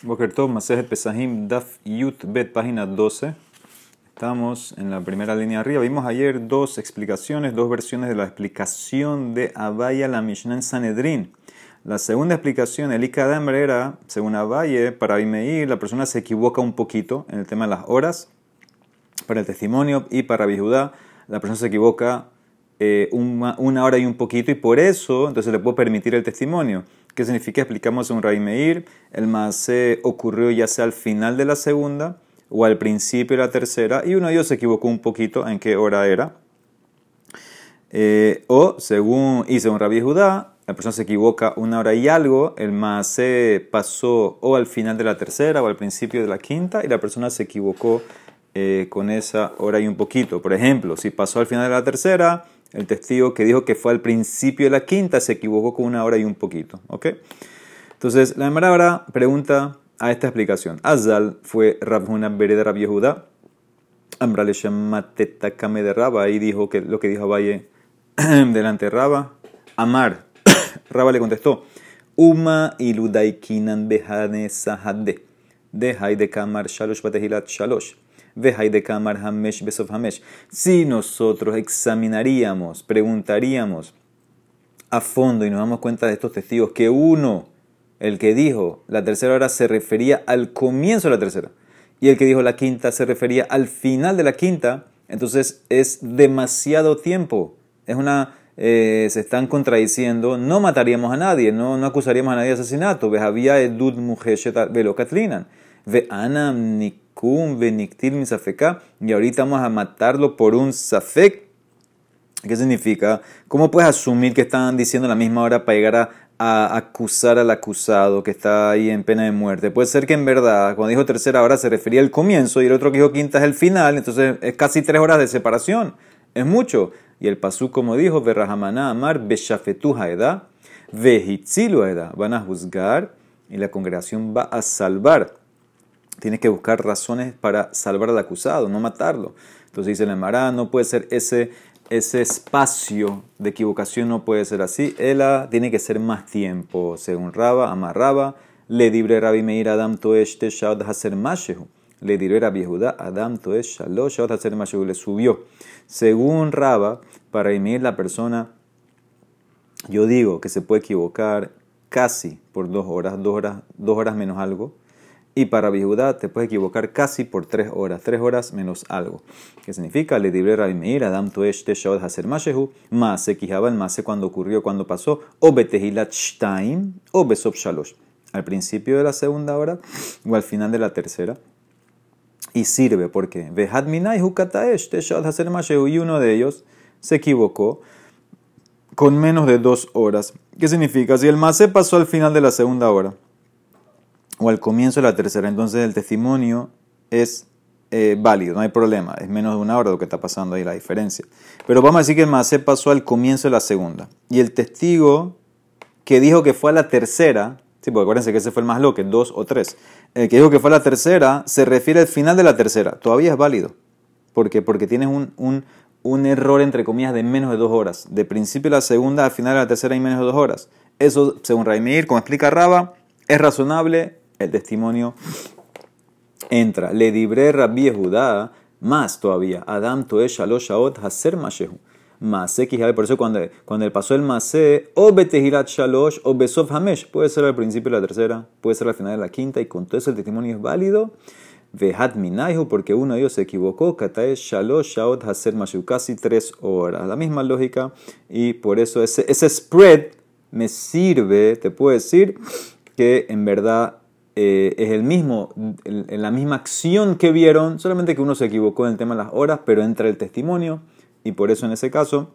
Boker Tov, Masejet Pesahim, Daf Yut Bet, página 12. Estamos en la primera línea arriba. Vimos ayer dos explicaciones, dos versiones de la explicación de Abaya la Mishnah en Sanedrin. La segunda explicación, el Ikadam era, según Abaye, para Abimeir, la persona se equivoca un poquito en el tema de las horas para el testimonio y para Bijudá, la persona se equivoca eh, una, una hora y un poquito y por eso entonces le puedo permitir el testimonio. ¿Qué significa? Explicamos un Ray Meir. El Maase ocurrió ya sea al final de la segunda o al principio de la tercera y uno de ellos se equivocó un poquito en qué hora era. Eh, o según, y según Rabbi Judá, la persona se equivoca una hora y algo, el Maase pasó o al final de la tercera o al principio de la quinta y la persona se equivocó eh, con esa hora y un poquito. Por ejemplo, si pasó al final de la tercera, el testigo que dijo que fue al principio de la quinta se equivocó con una hora y un poquito. ¿Ok? Entonces, la ahora pregunta a esta explicación. Azal fue Rabhuna Bereda Rab Yehuda. Ambra le Kame de Raba. Ahí dijo que lo que dijo Valle delante de Raba. Amar. Raba le contestó. Uma iludaikinan behane sahade. De de kamar shalosh batehilat shalosh de Kamar Hamesh Besov Hamesh. Si nosotros examinaríamos, preguntaríamos a fondo y nos damos cuenta de estos testigos que uno, el que dijo la tercera hora se refería al comienzo de la tercera y el que dijo la quinta se refería al final de la quinta, entonces es demasiado tiempo. Es una eh, se están contradiciendo, no mataríamos a nadie, no, no acusaríamos a nadie de asesinato. Había edud mujer velo katlinan. Ve anam y ahorita vamos a matarlo por un safek. ¿Qué significa? ¿Cómo puedes asumir que están diciendo a la misma hora para llegar a, acusar al acusado que está ahí en pena de muerte? Puede ser que en verdad, cuando dijo tercera hora se refería al comienzo y el otro que dijo quinta es el final, entonces es casi tres horas de separación. Es mucho. Y el pasú, como dijo, Verrahamana Amar, Beshafetu Haeda, Vehitzilu Haeda. Van a juzgar y la congregación va a salvar tienes que buscar razones para salvar al acusado, no matarlo. Entonces dice la Emara, no puede ser ese, ese espacio de equivocación, no puede ser así. Ella tiene que ser más tiempo, según Raba, amarraba. Le dibre Rabbi Meir Adam Toesh Teshaot Haser Mashehu. Le dibre Rabbi Yehuda Adam Toesh Shalosh Haser Mashehu. Le subió. Según Raba, para Meir la persona, yo digo que se puede equivocar casi por dos horas, dos horas, dos horas menos algo y para Bijudá te puedes equivocar casi por tres horas, tres horas menos algo. ¿Qué significa? Le dibre Meir, Adam Toesh Teshaot Hacer Mashehu, Mase Kijaba el Mase cuando ocurrió, cuando pasó, o Betehilat Shtaim, o Besop Shalosh. Al principio de la segunda hora o al final de la tercera. Y sirve porque Vehad Minai Hukataesh Teshaot Hacer Mashehu, y uno de ellos se equivocó con menos de dos horas. ¿Qué significa? Si el Mase pasó al final de la segunda hora o al comienzo de la tercera, entonces el testimonio es eh, válido, no hay problema, es menos de una hora lo que está pasando ahí, la diferencia. Pero vamos a decir que el Masé pasó al comienzo de la segunda. Y el testigo que dijo que fue a la tercera, sí, porque acuérdense que ese fue el más loco, dos o tres, el que dijo que fue a la tercera se refiere al final de la tercera, todavía es válido. ¿Por qué? Porque tienes un, un, un error, entre comillas, de menos de dos horas. De principio de la segunda al final de la tercera hay menos de dos horas. Eso, según Raimir, como explica Raba, es razonable el testimonio entra. Le dibre Rabbi Judá, más todavía. Adam Toe Shalosh Shaot Haser Mashehu. Masé por eso cuando, cuando él pasó el Masé, o Betehirat Shalosh o Besov Hamesh, puede ser al principio de la tercera, puede ser al final de la quinta, y con todo eso el testimonio es válido. Vehat Minaihu, porque uno de ellos se equivocó, Katae Shalosh Shaot Haser Mashehu, casi tres horas. La misma lógica, y por eso ese, ese spread me sirve, te puedo decir, que en verdad eh, es el mismo, en la misma acción que vieron, solamente que uno se equivocó en el tema de las horas, pero entra el testimonio y por eso en ese caso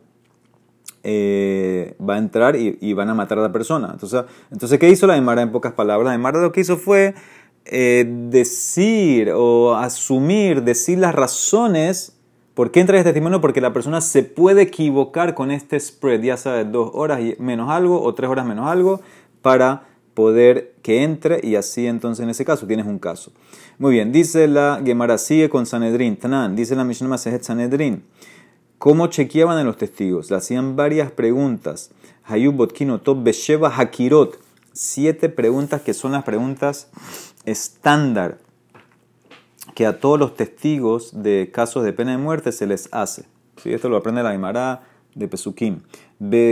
eh, va a entrar y, van a matar a la persona. Entonces, entonces ¿qué hizo la Emara en pocas palabras? La Emara lo que hizo fue eh, decir o asumir, decir las razones por qué entra este testimonio, porque la persona se puede equivocar con este spread, ya de dos horas menos algo o tres horas menos algo, para poder que entre y así entonces en ese caso tienes un caso. Muy bien, dice la Gemara, sigue con Sanedrin, Tanan, dice la Mishnah Masejet Sanedrin. ¿Cómo chequeaban a los testigos? Le hacían varias preguntas. Hayub Botkino Top Besheva Hakirot. siete preguntas que son las preguntas estándar que a todos los testigos de casos de pena de muerte se les hace. ¿Sí? Esto lo aprende la Aymara de Pesukim.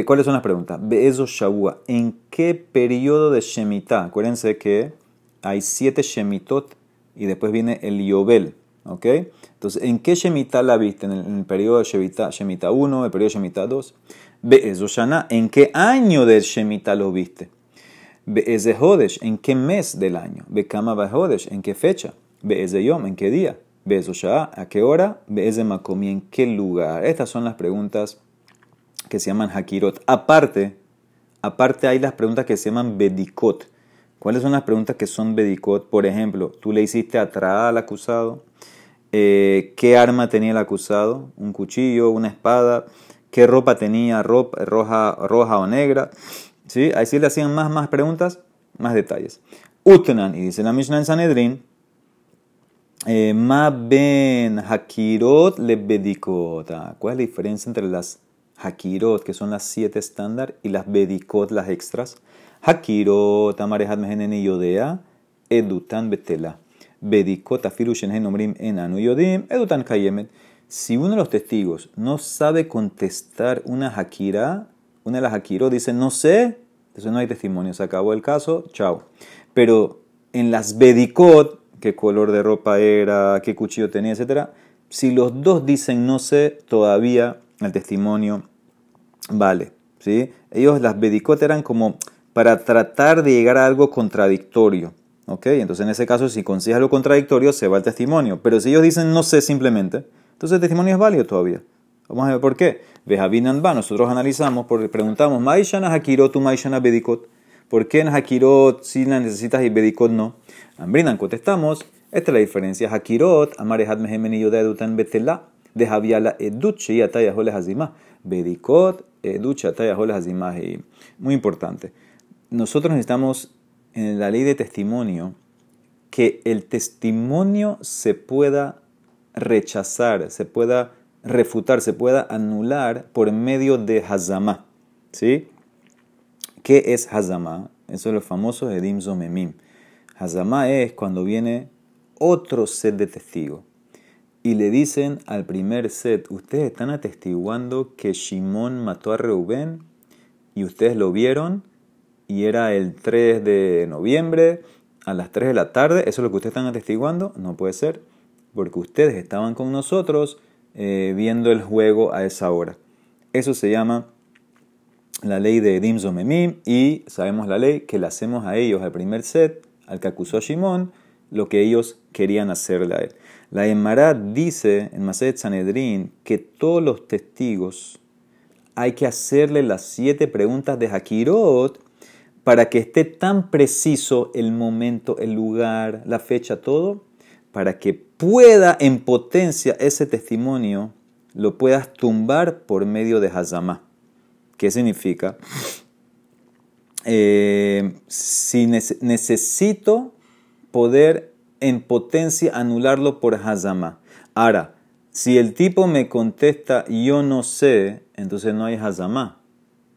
¿Cuáles son las preguntas? Be'ezo Shabua. ¿En qué periodo de Shemitah? Acuérdense que hay siete Shemitot y después viene el Yobel. ¿Ok? Entonces, ¿en qué Shemitah la viste? ¿En el, periodo de Shemitah, Shemitah 1, el periodo de Shemitah 2? Be'ezo Shana. ¿En qué año del Shemitah lo viste? Be'eze Hodesh. ¿En qué mes del año? Be'kama Hodesh. ¿En qué fecha? Be'eze Yom. ¿En qué día? Be'ezo Shah. ¿A qué hora? Be'eze Makomi. ¿En qué lugar? Estas son las preguntas que se llaman Hakirot. Aparte, aparte hay las preguntas que se llaman Bedikot. ¿Cuáles son las preguntas que son Bedikot? Por ejemplo, tú le hiciste atrás al acusado. Eh, ¿Qué arma tenía el acusado? ¿Un cuchillo? ¿Una espada? ¿Qué ropa tenía? ¿Ropa roja, roja o negra? ¿Sí? Ahí sí le hacían más, más preguntas, más detalles. Utnan, y dice la Mishnah en Sanedrin, eh, Ma ben Hakirot le Bedikot. ¿Cuál es la diferencia entre las Hakirot, que son las siete estándar, y las Bedikot, las extras. Hakirot, Amarehat Meheneni Yodea, Edutan Betela. Bedikot, Afiru Shenhen Omrim Enanu Yodim, Edutan Kayemet. Si uno de los testigos no sabe contestar una Hakira, una de las Hakirot dice no sé, entonces no hay testimonio, se acabó el caso, chao. Pero en las Bedikot, qué color de ropa era, qué cuchillo tenía, etc., si los dos dicen no sé, todavía el testimonio vale. ¿sí? Ellos las bedicot eran como para tratar de llegar a algo contradictorio. ¿ok? Entonces en ese caso si consigues algo contradictorio se va el testimonio. Pero si ellos dicen no sé simplemente, entonces el testimonio es válido todavía. Vamos a ver por qué. Vejabinan va, nosotros analizamos, preguntamos, Maishana Hakirot, Maishana Bedikot. ¿Por qué en Hakirot si la necesitas y Bedikot no? Ambrinan, contestamos, esta es la diferencia. Hakirot, Amarehat Mehemeni de Edutan Betela, de Javiala Edut, Atayahole Hazimah. Bedikot, ducha, Muy importante. Nosotros necesitamos en la ley de testimonio que el testimonio se pueda rechazar, se pueda refutar, se pueda anular por medio de Hazamá. ¿Sí? ¿Qué es Hazamá? Eso es lo famoso Edim Zomemim. Hazamá es cuando viene otro set de testigos y le dicen al primer set, ustedes están atestiguando que Shimón mató a Reubén y ustedes lo vieron y era el 3 de noviembre a las 3 de la tarde, ¿eso es lo que ustedes están atestiguando? No puede ser, porque ustedes estaban con nosotros eh, viendo el juego a esa hora. Eso se llama la ley de Dimzo Memim y sabemos la ley que le hacemos a ellos al primer set, al que acusó a Shimón, lo que ellos querían hacerle a él. La Emara dice en Maset Sanedrin que todos los testigos hay que hacerle las siete preguntas de Hakirot para que esté tan preciso el momento, el lugar, la fecha, todo, para que pueda en potencia ese testimonio, lo puedas tumbar por medio de Hazamá. ¿Qué significa? Eh, si necesito poder en potencia anularlo por Hazama. Ahora, si el tipo me contesta yo no sé, entonces no hay Hazama.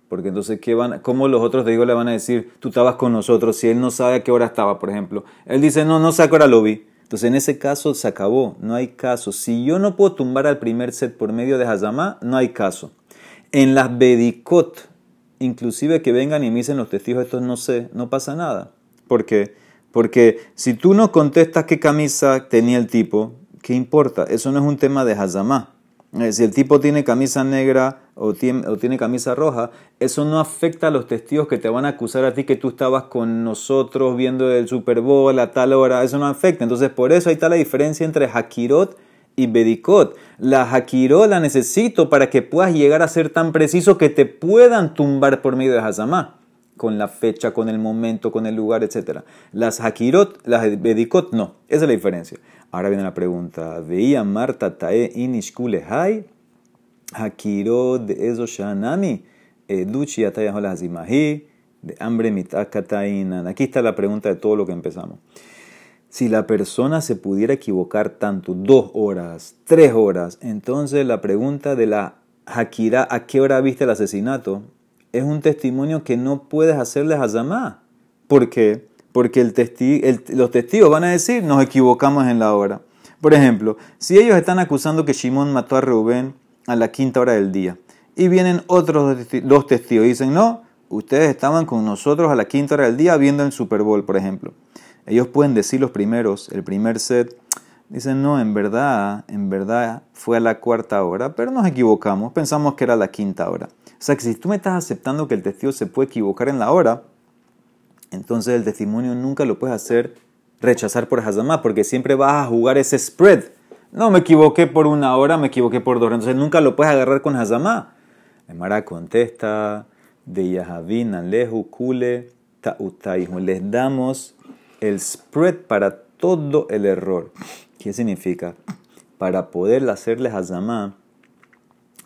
Porque entonces, ¿qué van, ¿cómo los otros digo le van a decir, tú estabas con nosotros, si él no sabe a qué hora estaba, por ejemplo? Él dice, no, no sé a qué hora lo vi. Entonces, en ese caso se acabó, no hay caso. Si yo no puedo tumbar al primer set por medio de Hazama, no hay caso. En las Bedikot, inclusive que vengan y me dicen los testigos, estos no sé, no pasa nada. ¿Por qué? Porque si tú no contestas qué camisa tenía el tipo, ¿qué importa? Eso no es un tema de Hazamá. Eh, si el tipo tiene camisa negra o tiene, camisa roja, eso no afecta a los testigos que te van a acusar a ti que tú estabas con nosotros viendo el Super Bowl a tal hora. Eso no afecta. Entonces, por eso ahí está la diferencia entre Hakirot y Bedikot. La Hakirot la necesito para que puedas llegar a ser tan preciso que te puedan tumbar por medio de Hazamá con la fecha, con el momento, con el lugar, etc. Las Hakirot, las Bedikot, no. Esa es la diferencia. Ahora viene la pregunta. ¿Veía Marta Tae Inishkule Hai? Hakirot de Ezo Shanami. Duchi Zimahi. De hambre mitakatainan. Aquí está la pregunta de todo lo que empezamos. Si la persona se pudiera equivocar tanto, dos horas, tres horas, entonces la pregunta de la Hakira, ¿a qué hora viste el asesinato? Es un testimonio que no puedes hacerle Hazamá. ¿Por qué? Porque los testigos van a decir, nos equivocamos en la hora. Por ejemplo, si ellos están acusando que Shimon mató a Reuben a la quinta hora del día, y vienen otros dos testigos dicen, no, ustedes estaban con nosotros a la quinta hora del día viendo el Super Bowl, por ejemplo. Ellos pueden decir los primeros, el primer set, dicen, no, en verdad, en verdad fue a la cuarta hora, pero nos equivocamos, pensamos que era la quinta hora. O sea que si tú me estás aceptando que el testigo se puede equivocar en la hora, entonces el testimonio nunca lo puedes hacer rechazar por Hazamá, porque siempre vas a jugar ese spread. No me equivoqué por una hora, me equivoqué por dos. Entonces nunca lo puedes agarrar con Hazamá. Emara contesta, de Yahavin, Alehu, Kule, Ta'utaihu. Les damos el spread para todo el error. ¿Qué significa? Para poder hacerles Hazamá,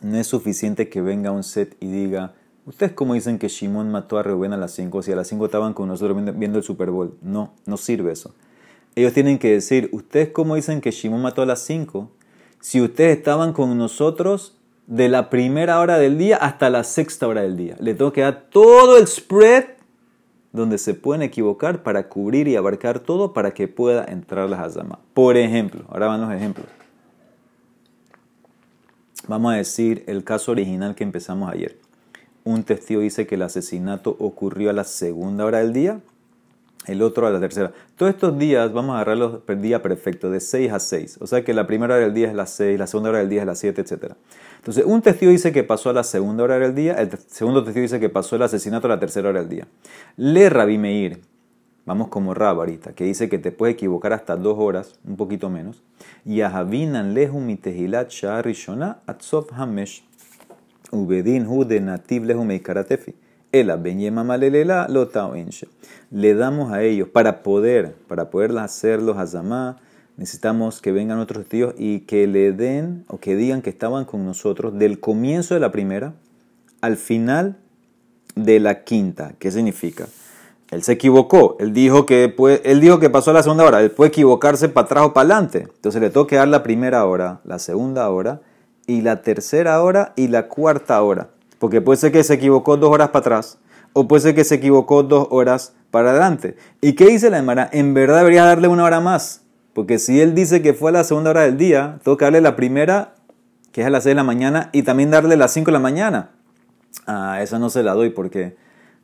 no es suficiente que venga un set y diga, ¿ustedes cómo dicen que Shimon mató a Reuben a las 5 si a las 5 estaban con nosotros viendo el Super Bowl? No, no sirve eso. Ellos tienen que decir, ¿ustedes cómo dicen que Shimon mató a las 5 si ustedes estaban con nosotros de la primera hora del día hasta la sexta hora del día. Le tengo que dar todo el spread donde se pueden equivocar para cubrir y abarcar todo para que pueda entrar la hazama. Por ejemplo, ahora van los ejemplos. Vamos a decir el caso original que empezamos ayer. Un testigo dice que el asesinato ocurrió a la segunda hora del día el otro a la tercera. Todos estos días vamos a agarrarlos el día perfecto, de 6 a 6. O sea que la primera hora del día es las 6, la segunda hora del día es las 7, etc. Entonces, un testigo dice que pasó a la segunda hora del día, el segundo testigo dice que pasó el asesinato a la tercera hora del día. Le Rabbi Meir, vamos como Rab ahorita, que dice que te puedes equivocar hasta dos horas, un poquito menos. Y a Javinan lehu mitehilat rishona atsof hamesh. Ubedin hu de nativ Le damos a ellos, para poder, para poder hacerlos azamá, necesitamos que vengan otros tíos y que le den o que digan que estaban con nosotros del comienzo de la primera al final de la quinta. ¿Qué significa? Él se equivocó, él dijo que, él dijo que pasó la segunda hora, él puede equivocarse para atrás o para adelante. Entonces le toca dar la primera hora, la segunda hora, y la tercera hora y la cuarta hora. Porque puede ser que se equivocó dos horas para atrás, o puede ser que se equivocó dos horas para adelante. ¿Y qué dice la Emara? En verdad debería darle una hora más. Porque si él dice que fue a la segunda hora del día, toca darle la primera, que es a las 6 de la mañana, y también darle las 5 de la mañana. Ah, esa no se la doy porque,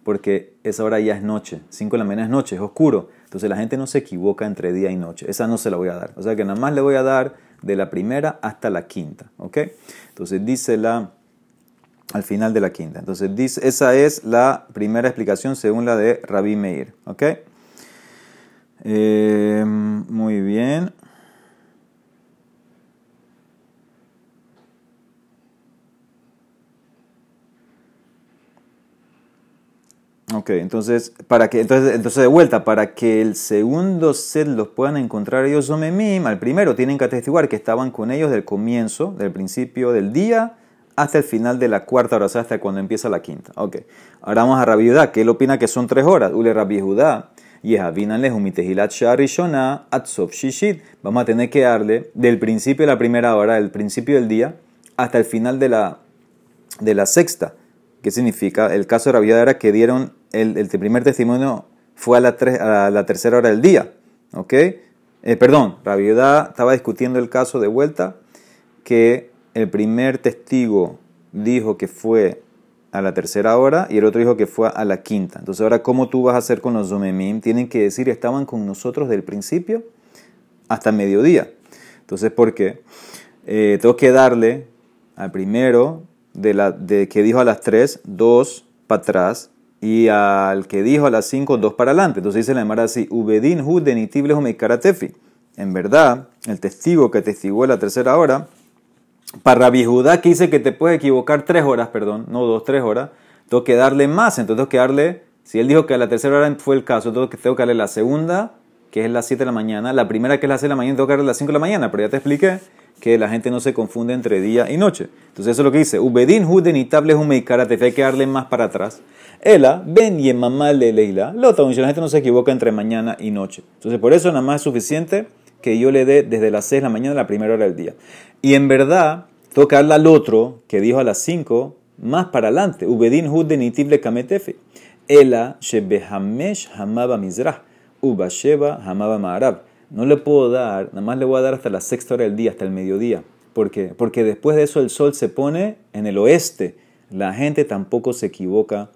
porque esa hora ya es noche. 5 de la mañana es noche, es oscuro. Entonces la gente no se equivoca entre día y noche. Esa no se la voy a dar. O sea que nada más le voy a dar de la primera hasta la quinta. ¿Ok? Entonces dice la al final de la quinta. Entonces, dice, esa es la primera explicación según la de Rabbi Meir. ¿Ok? Eh, muy bien. Ok, entonces, para que, entonces, entonces de vuelta, para que el segundo set los puedan encontrar ellos Omemim, al primero tienen que atestiguar que estaban con ellos del comienzo, del principio del día, hasta el final de la cuarta hora, o sea, hasta cuando empieza la quinta. Ok, ahora vamos a Rabbi Judá, que él opina que son tres horas. Ule Rabbi Judá, shishit. Vamos a tener que darle del principio de la primera hora, del principio del día, hasta el final de la, de la sexta. ¿Qué significa? El caso de Rabbi era que dieron, el, primer testimonio fue a la, tercera hora del día. ¿Ok? Eh, perdón, Rabbi estaba discutiendo el caso de vuelta que el primer testigo dijo que fue a la tercera hora y el otro dijo que fue a la quinta. Entonces ahora, ¿cómo tú vas a hacer con los Zomemim? Tienen que decir, estaban con nosotros del principio hasta mediodía. Entonces, ¿por qué? Eh, tengo que darle al primero de, la, de que dijo a las tres, dos para atrás, y al que dijo a las cinco, dos para adelante. Entonces dice la Emara así, Ubedin hu denitible En verdad, el testigo que testigó la tercera hora para Rabbi Judá que dice que te puedes equivocar tres horas, perdón, no dos, tres horas, tengo que darle más, entonces tengo que darle, si él dijo que a la tercera hora fue el caso, que, tengo que darle la segunda, que es las 7 de la mañana, la primera que es las 6 de la mañana, tengo que las 5 de la mañana, pero ya te expliqué que la gente no se confunde entre día y noche. Entonces eso es lo que dice, Ubedin Juden y Table Humeikara, te hay que darle más para atrás. Ela, Ben y mamá le Leila, la gente no se equivoca entre mañana y noche. Entonces por eso nada más es suficiente que yo le dé desde las 6 de la mañana la primera hora del día. Y en verdad, tengo darle al otro que dijo a las 5 más para adelante. Ubedin Huden y Tible Kametefe. Ela shebehamesh hamaba mizrah, uba sheba hamaba ma'arab. No le puedo dar, nada más le voy a dar hasta la sexta hora del día, hasta el mediodía. ¿Por qué? Porque después de eso el sol se pone en el oeste. La gente tampoco se equivoca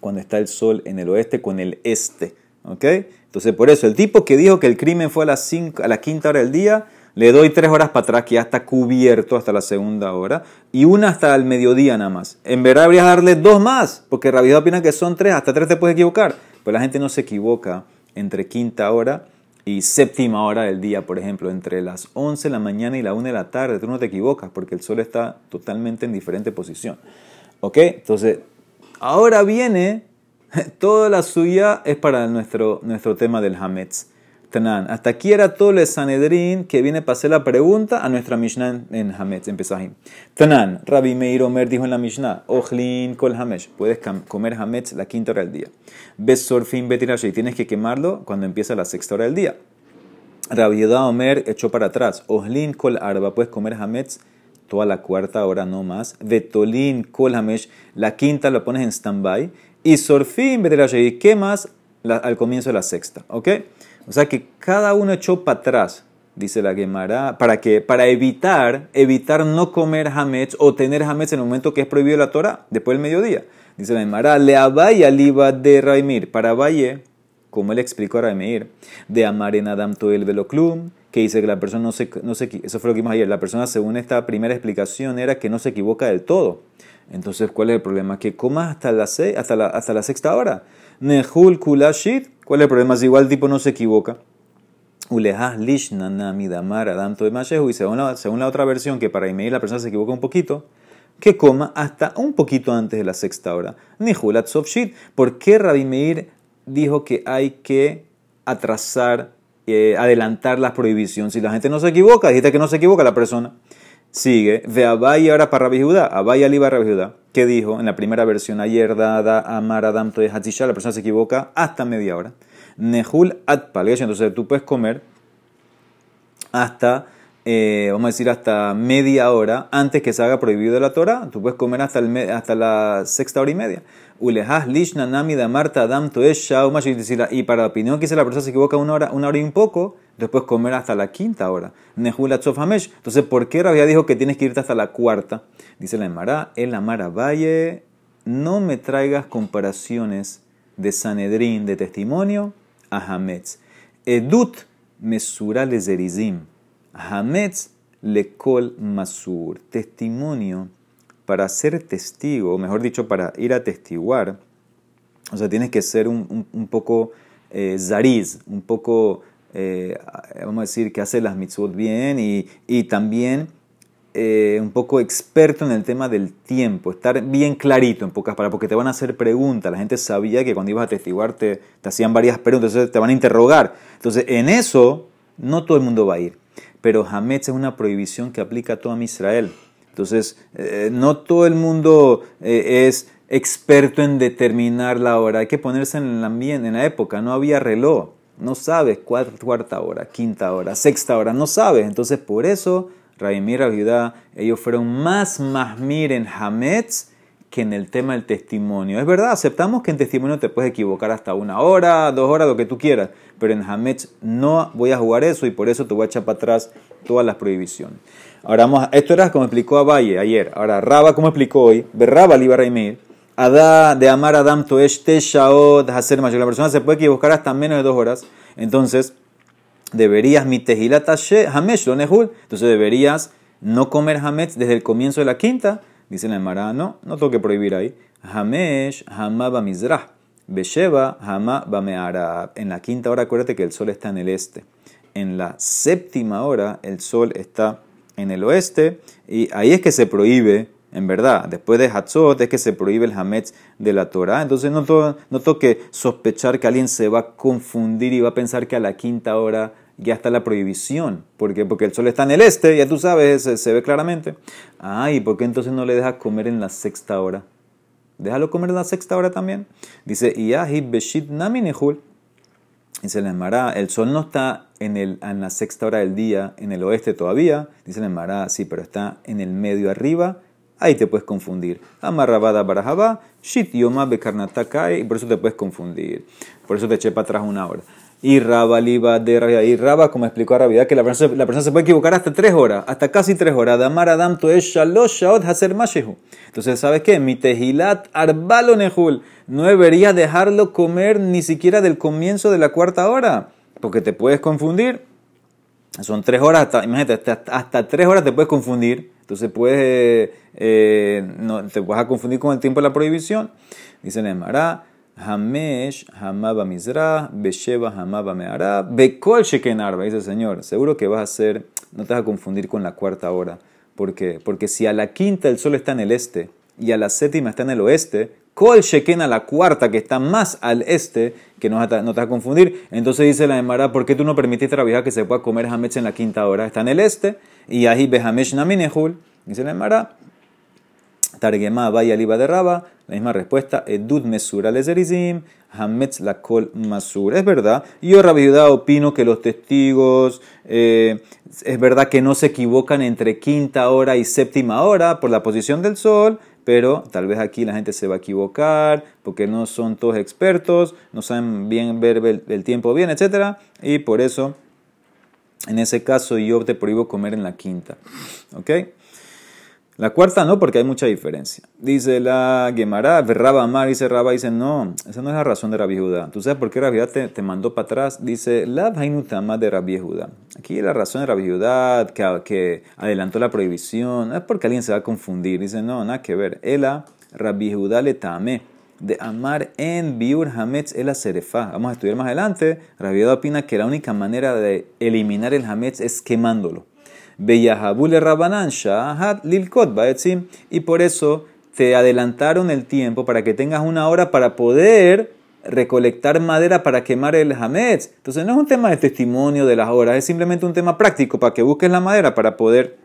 cuando está el sol en el oeste con el este. ¿Ok? Entonces, por eso, el tipo que dijo que el crimen fue a, cinco, a la quinta hora del día, le doy tres horas para atrás, que ya está cubierto hasta la segunda hora, y una hasta el mediodía nada más. En verdad habría darle dos más, porque Rabida opina que son tres, hasta tres te puedes equivocar. Pero la gente no se equivoca entre quinta hora y séptima hora del día, por ejemplo, entre las 11 de la mañana y la 1 de la tarde. Tú no te equivocas, porque el sol está totalmente en diferente posición. ¿Ok? Entonces, ahora viene, toda la suya es para nuestro, nuestro tema del Hametz. Tanan. Hasta aquí era todo el Sanedrín que viene para hacer la pregunta a nuestra Mishnah en Hametz, en Pesahim. Tanan, Rabbi Meir Omer dijo en la Mishnah, Ochlin kol Hamesh, puedes comer Hametz la quinta hora del día. Besorfin y tienes que quemarlo cuando empieza la sexta hora del día. Rabbi Omer echó para atrás, Ochlin kol Arba, puedes comer Hametz toda la cuarta hora no más. Vetolin kol Hamesh, la quinta la pones en stand-by. Y Sorfin y quemas al comienzo de la sexta, ¿ok? O sea que cada uno echó para atrás, dice la Gemara, ¿para qué? Para evitar, evitar no comer hametz o tener hametz en el momento que es prohibido la Torah, después del mediodía. Dice la Gemara, le abaya liba de Raimir, para Valle, como él explicó a Raimir, de amar en Adam Toel Veloclum, que dice que la persona no se, no se, eso fue lo que vimos ayer, la persona según esta primera explicación era que no se equivoca del todo. Entonces, ¿cuál es el problema? Que comas hasta la, hasta la, hasta la sexta hora. Nehul kulashit. ¿Cuál es el problema? Si igual el tipo no se equivoca. Ulehah lishna namidamar adam de Y según la, otra versión, que para email la persona se equivoca un poquito, que coma hasta un poquito antes de la sexta hora. Nihulat sofshit. ¿Por qué Rabbi Meir dijo que hay que atrasar, eh, adelantar la prohibición? Si la gente no se equivoca, dijiste que no se equivoca la persona. Sigue, ve Abai ahora para Rabbi Judá, Abai aliba Rabbi Judá, que dijo en la primera versión, ayer dada amar adam de hatzisha, la persona se equivoca hasta media hora. Nehul atpal, entonces tú puedes comer hasta, eh, vamos a decir, hasta media hora antes que se haga prohibido de la Torah, tú puedes comer hasta, hasta la sexta hora y media. Ulehas lishna nami marta adam y para la opinión que si la persona se equivoca una hora, una hora y un poco, después comer hasta la quinta hora. Nehula Hamesh. Entonces, ¿por qué Rabia dijo que tienes que irte hasta la cuarta? Dice la Emara, el Amara Valle, no me traigas comparaciones de Sanedrín, de testimonio, a Hametz. Edut mesura le zerizim. Hametz le kol masur. Testimonio para ser testigo, o mejor dicho, para ir a testiguar. O sea, tienes que ser un, un, poco eh, zariz, un poco eh, vamos a decir, que hace las mitzvot bien y, y también eh, un poco experto en el tema del tiempo, estar bien clarito en pocas palabras, porque te van a hacer preguntas. La gente sabía que cuando ibas a testiguar te, hacían varias preguntas, entonces te van a interrogar. Entonces, en eso no todo el mundo va a ir, pero Hametz es una prohibición que aplica a toda Israel. Entonces, eh, no todo el mundo es experto en determinar la hora, hay que ponerse en el ambiente, en la época, no había reloj. No sabes cuarta hora, quinta hora, sexta hora, no sabes. Entonces, por eso, Raimir Judá, ellos fueron más mahmir en Hametz que en el tema del testimonio. Es verdad, aceptamos que en testimonio te puedes equivocar hasta una hora, dos horas, lo que tú quieras, pero en Hametz no voy a jugar eso y por eso te voy a echar para atrás todas las prohibiciones. Ahora vamos, esto era como explicó a Valle ayer. Ahora, Raba, como explicó hoy, Berraba Liba Raimir, Adá de amar Adam toesh te shaot hacer mayor. La persona se puede equivocar hasta menos de dos horas. Entonces, deberías mi hamesh lo nehul. Entonces, deberías no comer hametz desde el comienzo de la quinta. Dice la Emara, no, no tengo que prohibir ahí. Hamesh hama mizrah. Besheva hama bameara. En la quinta hora, acuérdate que el sol está en el este. En la séptima hora, el sol está en el oeste. Y ahí es que se prohíbe en verdad, después de Hatzot es que se prohíbe el Hametz de la Torah. Entonces no, tengo que sospechar que alguien se va a confundir y va a pensar que a la quinta hora ya está la prohibición. ¿Por qué? Porque el sol está en el este, ya tú sabes, se, ve claramente. Ah, ¿y por qué entonces no le dejas comer en la sexta hora? Déjalo comer en la sexta hora también. Dice, Beshit Naminehul. Dice el Mará, el sol no está en, el, en la sexta hora del día en el oeste todavía. Dice el Mará, sí, pero está en el medio arriba ahí te puedes confundir. Amarrabada barajaba, shit yoma bekarnatakai, y por eso te puedes confundir. Por eso te eché para atrás una hora. Y Raba liba de Rabia. Y Raba, como explicó a que la persona, la persona se puede equivocar hasta tres horas, hasta casi tres horas. Damar Adam es shalosh shaot hacer mashehu. Entonces, ¿sabes qué? Mi tejilat arbalo nehul. No debería dejarlo comer ni siquiera del comienzo de la cuarta hora, porque te puedes confundir. Son tres horas, hasta, imagínate, hasta, tres horas te puedes confundir. Entonces puedes, eh, no, te vas a confundir con el tiempo de la prohibición. Dice Nemara, Hamesh, Hamaba Mizra, Besheba, Hamaba Meara, Bekol Shekenarba. Dice el Señor, seguro que vas a hacer, no te vas a confundir con la cuarta hora. ¿Por qué? Porque si a la quinta el sol está en el este y a la séptima está en el oeste, Kol Sheken a la cuarta, que está más al este, que no, te vas a confundir. Entonces dice la Emara, ¿por qué tú no permitiste a la que se pueda comer Hametz en la quinta hora? Está en el este, y ahí Behamesh Naminehul. Dice la Emara, Targema vaya liba de Raba, la misma respuesta, Edud Mesura Lezerizim, Hametz la Kol Masur. Es verdad, yo Rabiudá opino que los testigos, eh, es verdad que no se equivocan entre quinta hora y séptima hora por la posición del sol, pero tal vez aquí la gente se va a equivocar porque no son todos expertos, no saben bien ver el, tiempo bien, etc. Y por eso, en ese caso, yo te prohíbo comer en la quinta. ¿Ok? La cuarta no, porque hay mucha diferencia. Dice la Gemara, Raba Amar, dice Raba, dice no, esa no es la razón de Rabbi Judá. ¿Tú sabes por qué Rabbi te, te mandó para atrás? Dice, la Hainutama de Rabbi Judá. Aquí la razón de Rabbi Judá, que, que, adelantó la prohibición, es porque alguien se va a confundir. Dice, no, nada que ver. Ela, Rabbi Judá le tame de amar en biur hametz el aserefa. Vamos a estudiar más adelante. Rabbi Judá opina que la única manera de eliminar el hametz es quemándolo. Beyahabule Rabanan Shahat Lilkot Baetzim. Y por eso te adelantaron el tiempo para que tengas una hora para poder recolectar madera para quemar el hametz. Entonces no es un tema de testimonio de las horas, es simplemente un tema práctico para que busques la madera para poder.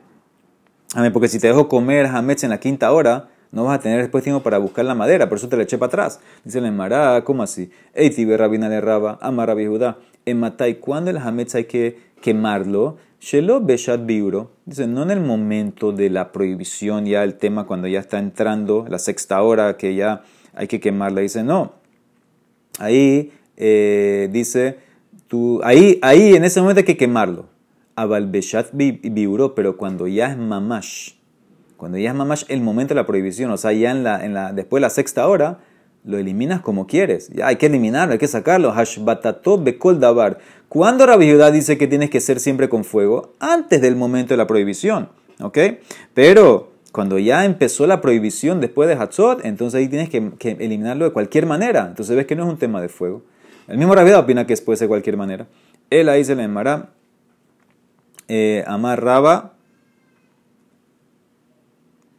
Porque si te dejo comer hametz en la quinta hora, no vas a tener después tiempo para buscar la madera, por eso te la eché para atrás. Dice el Mará, ¿cómo así? Eitibe Rabina le Raba, Amar Judá. En Matai, ¿cuándo el hametz hay que quemarlo? Shelo Beshat Biuro, dice, no en el momento de la prohibición, ya el tema cuando ya está entrando, la sexta hora que ya hay que quemarla, dice, no. Ahí eh, dice, tú, ahí, ahí en ese momento hay que quemarlo. Abal Beshat Biuro, pero cuando ya es mamash, cuando ya es mamash el momento de la prohibición, o sea, ya en la, después de la sexta hora, lo eliminas como quieres. Ya hay que eliminarlo, hay que sacarlo. Hashbatato bekol davar. ¿Cuándo Rabbi Judá dice que tienes que ser siempre con fuego? Antes del momento de la prohibición. ¿Ok? Pero cuando ya empezó la prohibición después de Hatzot, entonces ahí tienes que, eliminarlo de cualquier manera. Entonces ves que no es un tema de fuego. El mismo Rabbi opina que puede de cualquier manera. Él ahí se le llamará eh, Amar Raba.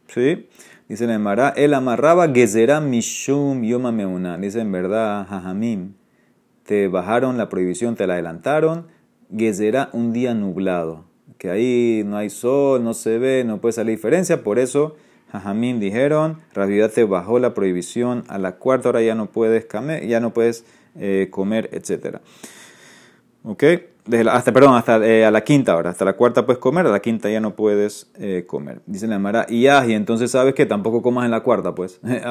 ¿Sí? Dice la Emara, él amarraba Gezerá Mishum Yoma. Dice en verdad, Jajamim te bajaron la prohibición, te la adelantaron, Gezerá un día nublado, que ahí no hay sol, no se ve, no puede salir diferencia, por eso Jajamín dijeron, realidad te bajó la prohibición, a la cuarta hora ya no puedes, ya no puedes eh, comer, etc. ¿Ok? Hasta, perdón, hasta eh, a la quinta hora, hasta la cuarta puedes comer, a la quinta ya no puedes eh, comer. Dice la Mara, y y entonces sabes que tampoco comas en la cuarta, pues. Eh,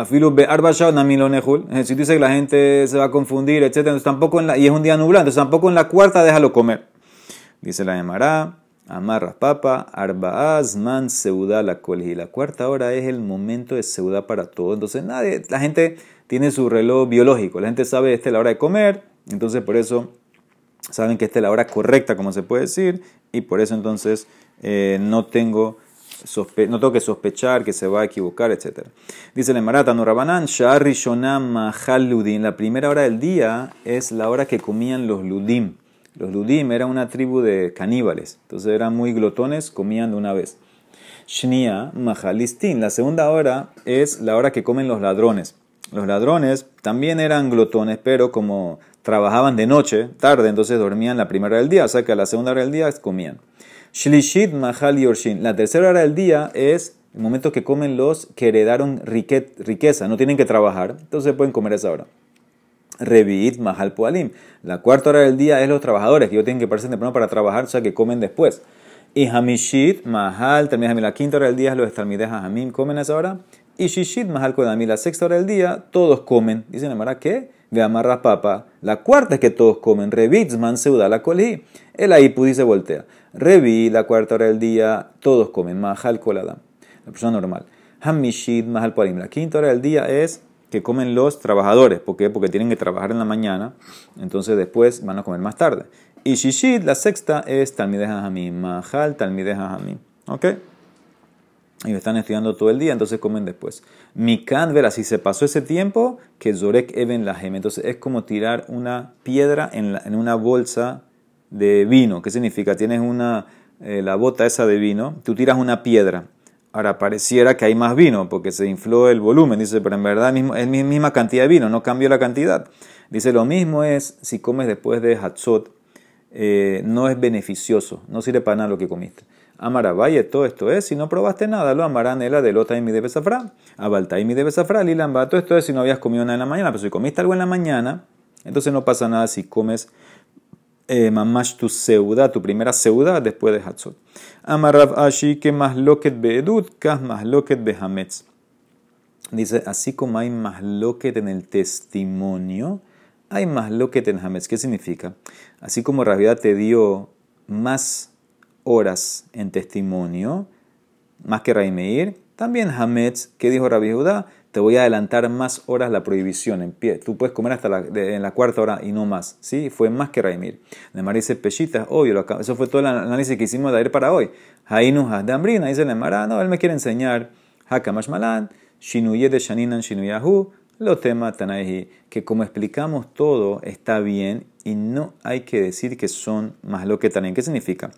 si tú dices que la gente se va a confundir, etc., entonces tampoco en la, y es un día nublado, entonces tampoco en la cuarta déjalo comer. Dice la Mara, amarras papa, arbaaz man seuda la colji. La cuarta hora es el momento de seuda para todo. Entonces nadie, la gente tiene su reloj biológico, la gente sabe esta es la hora de comer, entonces por eso saben que esta es la hora correcta, como se puede decir, y por eso entonces eh, no, tengo no tengo que sospechar que se va a equivocar, etc. Dice el Marata Norabanan, Mahal Ludim. La primera hora del día es la hora que comían los Ludim. Los Ludim eran una tribu de caníbales, entonces eran muy glotones, comían de una vez. Shnia Mahalistin. La segunda hora es la hora que comen los ladrones. Los ladrones también eran glotones, pero como trabajaban de noche, tarde, entonces dormían la primera hora del día, o sea que a la segunda hora del día comían. Shlishit Mahal Yorshin. La tercera hora del día es el momento que comen los que heredaron riqueza, no tienen que trabajar, entonces pueden comer esa hora. Revit Mahal Pualim. La cuarta hora del día es los trabajadores, que yo tienen que pararse temprano para trabajar, o sea que comen después. Y Hamishit, Mahal, Talmideh la quinta hora del día, los Talmideh Hamim comen esa hora. Y Shishit, Mahal Kodami, la sexta hora del día, todos comen. Dicen Amara, ¿qué? Papa. La cuarta es que todos comen. Revitzman, Seuda, la colí. El ahí se voltea. Revi, la cuarta hora del día, todos comen. Mahal Koladam. La persona normal. Hamishit, Mahal Parim. La quinta hora del día es que comen los trabajadores. ¿Por qué? Porque tienen que trabajar en la mañana. Entonces después van a comer más tarde. Y Shishit, la sexta, es Talmideh Hamim. Mahal Talmideh. ¿Ok? Ellos están estudiando todo el día, entonces comen después. Mikan, verá, si se pasó ese tiempo, que Zorek Even Lahem. Entonces es como tirar una piedra en, una bolsa de vino. ¿Qué significa? Tienes una, eh, la bota esa de vino, tú tiras una piedra. Ahora pareciera que hay más vino porque se infló el volumen, dice, pero en verdad es la misma cantidad de vino, no cambió la cantidad. Dice, lo mismo es si comes después de Hatzot, eh, no es beneficioso, no sirve para nada lo que comiste. Amaravalle, todo esto es, si no probaste nada, lo amarán el de lota y mi debe safra, abalta y mi debe safra, lilamba, todo esto es si no habías comido nada en la mañana, pero si comiste algo en la mañana, entonces no pasa nada si comes eh, mamash tu seuda, tu primera seuda después de Hatzot. Amarav ashi que más loquet beedut, kas más loquet behametz. Dice, así como hay más loquet en el testimonio, hay más loquet en hametz. ¿Qué significa? Así como Rabia te dio más horas en testimonio, más que Raimeir. También Hametz, que dijo Rabbi Judá, te voy a adelantar más horas la prohibición en pie. Tú puedes comer hasta la, en la cuarta hora y no más. ¿sí? Fue más que Raimir. Nemar dice Peshita, obvio, eso fue todo el análisis que hicimos de ayer para hoy. Hainu Hasdambrina, dice Nemara, no, él me quiere enseñar Hakamash Malan, Shinuye de Shaninan Shinuyahu, lo tema Tanaihi, que como explicamos todo está bien y no hay que decir que son más lo que también. ¿Qué significa?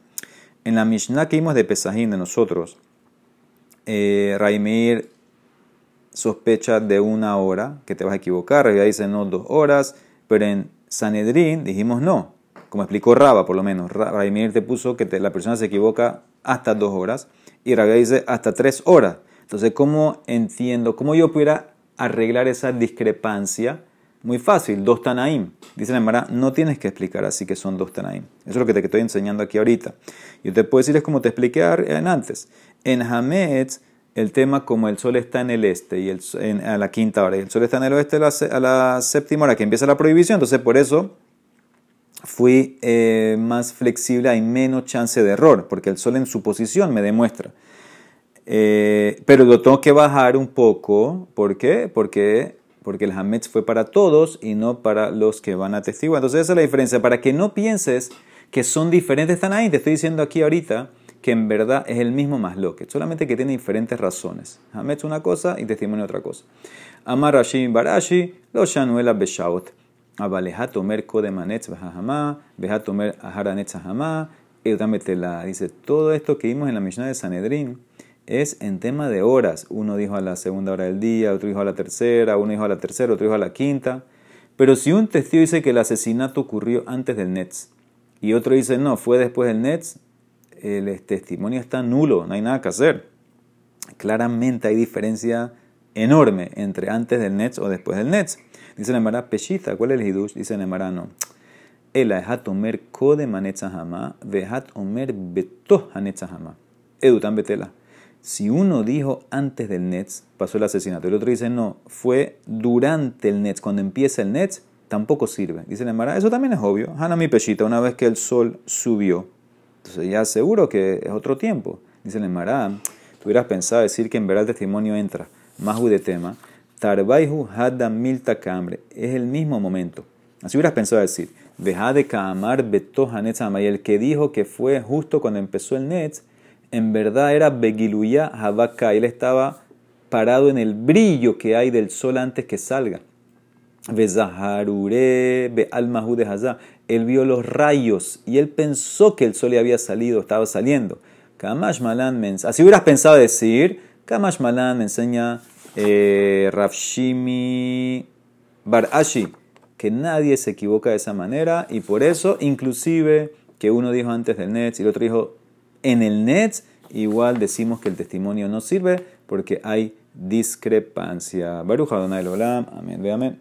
En la Mishnah que vimos de Pesajín de nosotros, eh, Raimir sospecha de una hora, que te vas a equivocar, Rabia dice no dos horas, pero en Sanedrín dijimos no, como explicó Raba por lo menos, Raimir te puso que la persona se equivoca hasta dos horas, y Rabia dice hasta tres horas. Entonces, ¿cómo entiendo, cómo yo pudiera arreglar esa discrepancia? Muy fácil, dos Tanaim. Dice la Emara, no tienes que explicar así que son dos Tanaim. Eso es lo que te estoy enseñando aquí ahorita. Yo te puedo decir como te expliqué antes. En Hametz, el tema como el sol está en el este y el, a la quinta hora y el sol está en el oeste a la, séptima hora que empieza la prohibición. Entonces por eso fui eh, más flexible, hay menos chance de error, porque el sol en su posición me demuestra. Eh, pero lo tengo que bajar un poco. ¿Por qué? Porque porque el Hametz fue para todos y no para los que van a testiguar. Entonces esa es la diferencia. Para que no pienses que son diferentes, ahí. Te estoy diciendo aquí ahorita que en verdad es el mismo Masloket, solamente que tiene diferentes razones. Hametz una cosa y testimonio otra cosa. Amar Rashi Barashi, lo shanuela beshaot. Abaleja tomer kodemanetz behahama, beja tomer aharanetz hama. Dice, todo esto que vimos en la Mishnah de Sanedrín es en tema de horas. Uno dijo a la segunda hora del día, otro dijo a la tercera, uno dijo a la tercera, otro dijo a la quinta. Pero si un testigo dice que el asesinato ocurrió antes del Nets y otro dice no, fue después del Nets, el testimonio está nulo, no hay nada que hacer. Claramente hay diferencia enorme entre antes del Nets o después del Nets. Dice Nemara Peshita, ¿cuál es el Hidush? Dice Nemara no. Ela hat omer kode manetzahama, vehat omer betoh hanetzahama. Edutan betela. Si uno dijo antes del Nets, pasó el asesinato, el otro dice no, fue durante el Nets, cuando empieza el Nets, tampoco sirve. Dice la Emara, eso también es obvio. Hanami Peshita, una vez que el sol subió. Entonces ya seguro que es otro tiempo. Dice la Emara, tú hubieras pensado decir que en verdad el testimonio entra. Más de tema. Tarbaihu hadam milta cambre. Es el mismo momento. Así hubieras pensado decir, deja de camar betoja Y el que dijo que fue justo cuando empezó el Nets, en verdad era Begiluya Habaka. Él estaba parado en el brillo que hay del sol antes que salga. Bezaharure, Be Almahu de Hazá. Él vio los rayos y él pensó que el sol le había salido, estaba saliendo. Kamash Malan Así hubieras pensado decir, Kamash Malan me enseña eh, Rafshimi Barashi, que nadie se equivoca de esa manera y por eso, inclusive, que uno dijo antes del Nets y el otro dijo en el net, igual decimos que el testimonio no sirve porque hay discrepancia. Baruch Adonai Olam. Amén. Amén.